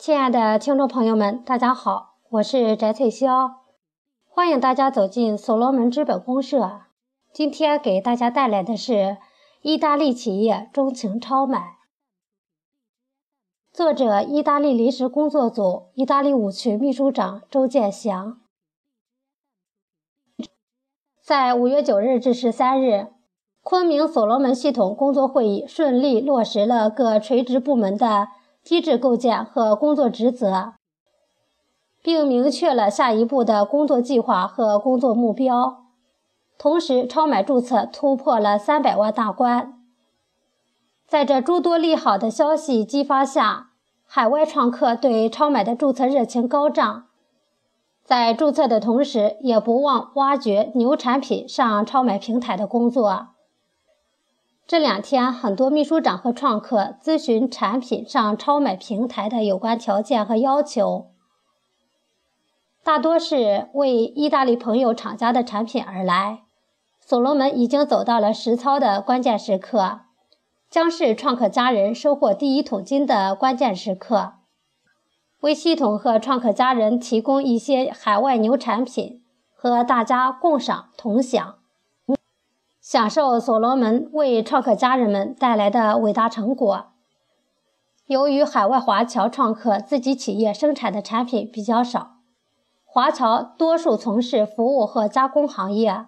亲爱的听众朋友们，大家好，我是翟翠霄，欢迎大家走进所罗门资本公社。今天给大家带来的是意大利企业钟情超买，作者意大利临时工作组意大利五区秘书长周建祥。在五月九日至十三日，昆明所罗门系统工作会议顺利落实了各垂直部门的。机制构建和工作职责，并明确了下一步的工作计划和工作目标。同时，超买注册突破了三百万大关。在这诸多利好的消息激发下，海外创客对超买的注册热情高涨。在注册的同时，也不忘挖掘牛产品上超买平台的工作。这两天，很多秘书长和创客咨询产品上超买平台的有关条件和要求，大多是为意大利朋友厂家的产品而来。所罗门已经走到了实操的关键时刻，将是创客家人收获第一桶金的关键时刻，为系统和创客家人提供一些海外牛产品，和大家共赏同享。享受所罗门为创客家人们带来的伟大成果。由于海外华侨创客自己企业生产的产品比较少，华侨多数从事服务和加工行业，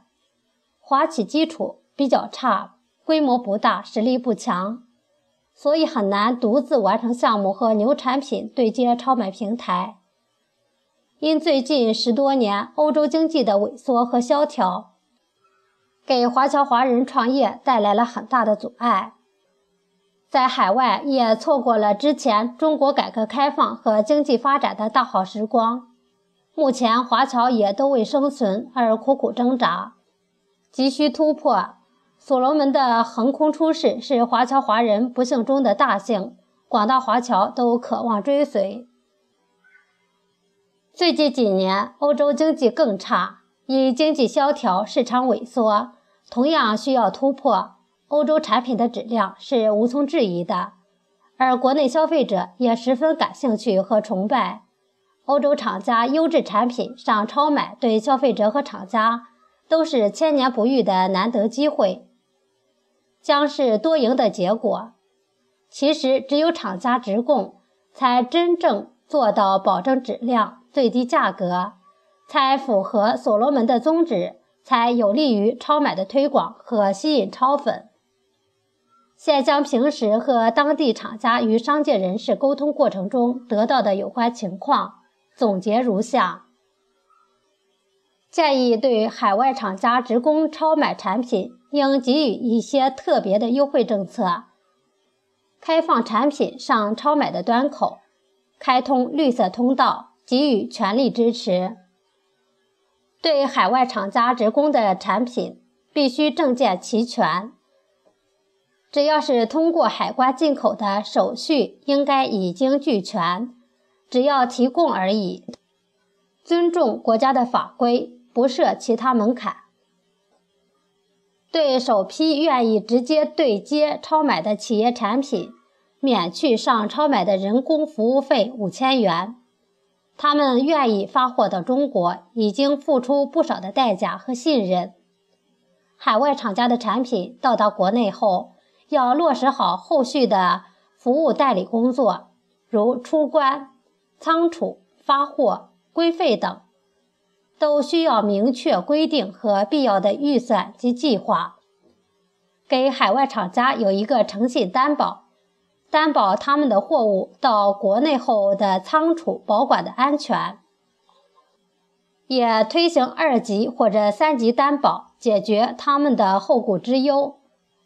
华企基础比较差，规模不大，实力不强，所以很难独自完成项目和牛产品对接超买平台。因最近十多年欧洲经济的萎缩和萧条。给华侨华人创业带来了很大的阻碍，在海外也错过了之前中国改革开放和经济发展的大好时光。目前华侨也都为生存而苦苦挣扎，急需突破。所罗门的横空出世是华侨华人不幸中的大幸，广大华侨都渴望追随。最近几年，欧洲经济更差。因经济萧条、市场萎缩，同样需要突破。欧洲产品的质量是无从质疑的，而国内消费者也十分感兴趣和崇拜欧洲厂家优质产品上超买，对消费者和厂家都是千年不遇的难得机会，将是多赢的结果。其实，只有厂家直供，才真正做到保证质量、最低价格。才符合所罗门的宗旨，才有利于超买的推广和吸引超粉。现将平时和当地厂家与商界人士沟通过程中得到的有关情况总结如下：建议对海外厂家直供超买产品，应给予一些特别的优惠政策，开放产品上超买的端口，开通绿色通道，给予全力支持。对海外厂家直供的产品，必须证件齐全。只要是通过海关进口的手续，应该已经俱全，只要提供而已。尊重国家的法规，不设其他门槛。对首批愿意直接对接超买的企业产品，免去上超买的人工服务费五千元。他们愿意发货到中国，已经付出不少的代价和信任。海外厂家的产品到达国内后，要落实好后续的服务代理工作，如出关、仓储、发货、规费等，都需要明确规定和必要的预算及计划，给海外厂家有一个诚信担保。担保他们的货物到国内后的仓储保管的安全，也推行二级或者三级担保，解决他们的后顾之忧，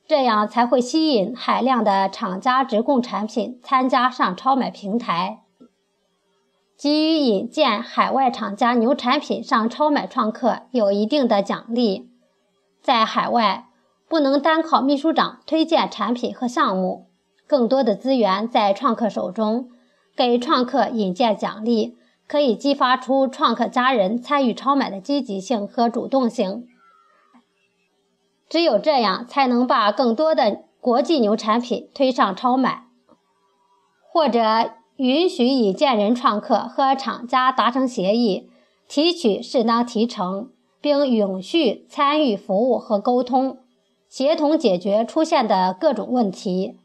这样才会吸引海量的厂家直供产品参加上超买平台，给予引荐海外厂家牛产品上超买创客有一定的奖励。在海外，不能单靠秘书长推荐产品和项目。更多的资源在创客手中，给创客引荐奖励，可以激发出创客家人参与超买的积极性和主动性。只有这样，才能把更多的国际牛产品推上超买，或者允许以建人创客和厂家达成协议，提取适当提成，并永续参与服务和沟通，协同解决出现的各种问题。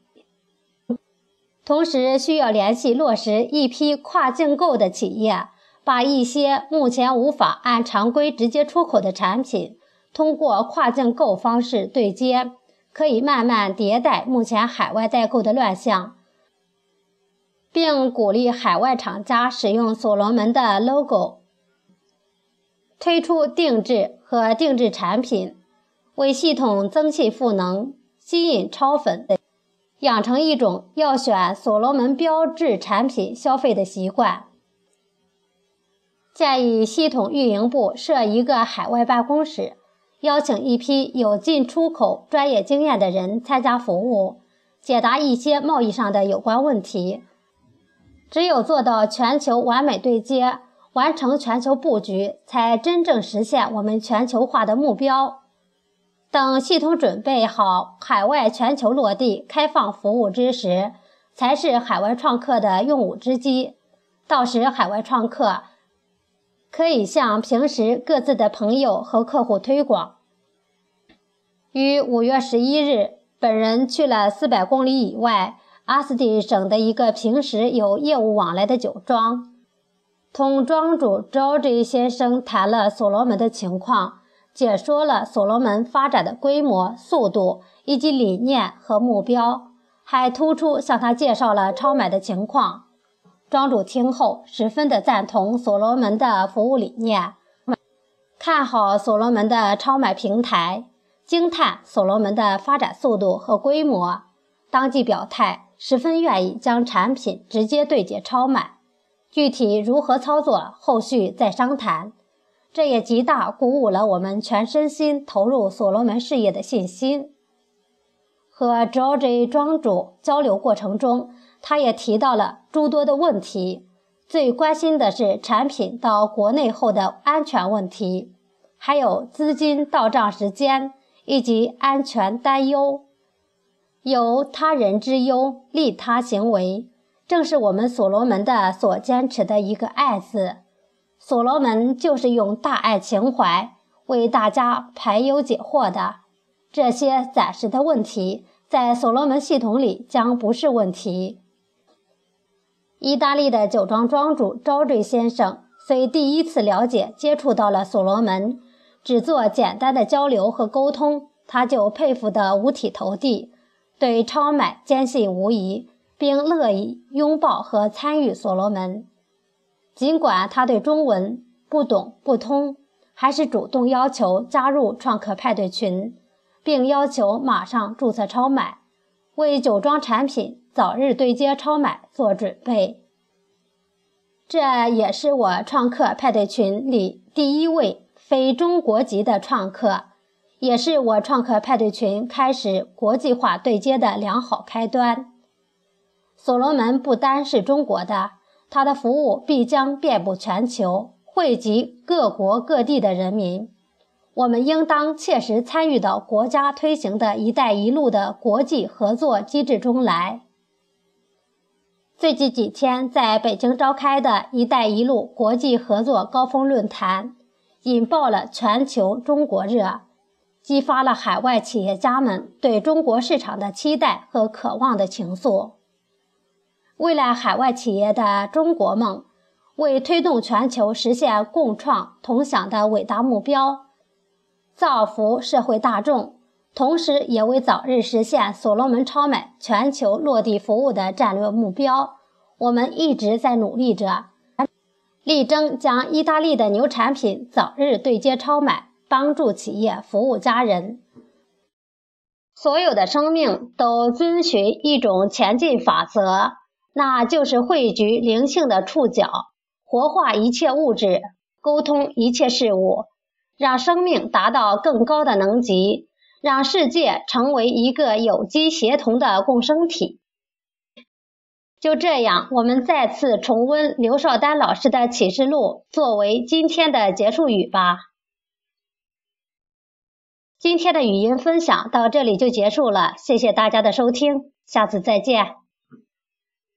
同时，需要联系落实一批跨境购的企业，把一些目前无法按常规直接出口的产品，通过跨境购方式对接，可以慢慢迭代目前海外代购的乱象，并鼓励海外厂家使用所罗门的 logo，推出定制和定制产品，为系统增信赋能，吸引超粉。养成一种要选所罗门标志产品消费的习惯。建议系统运营部设一个海外办公室，邀请一批有进出口专业经验的人参加服务，解答一些贸易上的有关问题。只有做到全球完美对接，完成全球布局，才真正实现我们全球化的目标。等系统准备好海外全球落地开放服务之时，才是海外创客的用武之机。到时，海外创客可以向平时各自的朋友和客户推广。于五月十一日，本人去了四百公里以外阿斯蒂省的一个平时有业务往来的酒庄，同庄主 George 先生谈了所罗门的情况。解说了所罗门发展的规模、速度以及理念和目标，还突出向他介绍了超买的情况。庄主听后十分的赞同所罗门的服务理念，看好所罗门的超买平台，惊叹所罗门的发展速度和规模，当即表态十分愿意将产品直接对接超买，具体如何操作，后续再商谈。这也极大鼓舞了我们全身心投入所罗门事业的信心。和 George 庄主交流过程中，他也提到了诸多的问题，最关心的是产品到国内后的安全问题，还有资金到账时间以及安全担忧。有他人之忧，利他行为，正是我们所罗门的所坚持的一个“爱”字。所罗门就是用大爱情怀为大家排忧解惑的。这些暂时的问题，在所罗门系统里将不是问题。意大利的酒庄庄主招瑞先生虽第一次了解接触到了所罗门，只做简单的交流和沟通，他就佩服得五体投地，对超买坚信无疑，并乐意拥抱和参与所罗门。尽管他对中文不懂不通，还是主动要求加入创客派对群，并要求马上注册超买，为酒庄产品早日对接超买做准备。这也是我创客派对群里第一位非中国籍的创客，也是我创客派对群开始国际化对接的良好开端。所罗门不单是中国的。他的服务必将遍布全球，惠及各国各地的人民。我们应当切实参与到国家推行的一带一路的国际合作机制中来。最近几天在北京召开的一带一路国际合作高峰论坛，引爆了全球中国热，激发了海外企业家们对中国市场的期待和渴望的情愫。为了海外企业的中国梦，为推动全球实现共创同享的伟大目标，造福社会大众，同时也为早日实现所罗门超买全球落地服务的战略目标，我们一直在努力着，力争将意大利的牛产品早日对接超买，帮助企业服务家人。所有的生命都遵循一种前进法则。那就是汇聚灵性的触角，活化一切物质，沟通一切事物，让生命达到更高的能级，让世界成为一个有机协同的共生体。就这样，我们再次重温刘少丹老师的启示录，作为今天的结束语吧。今天的语音分享到这里就结束了，谢谢大家的收听，下次再见。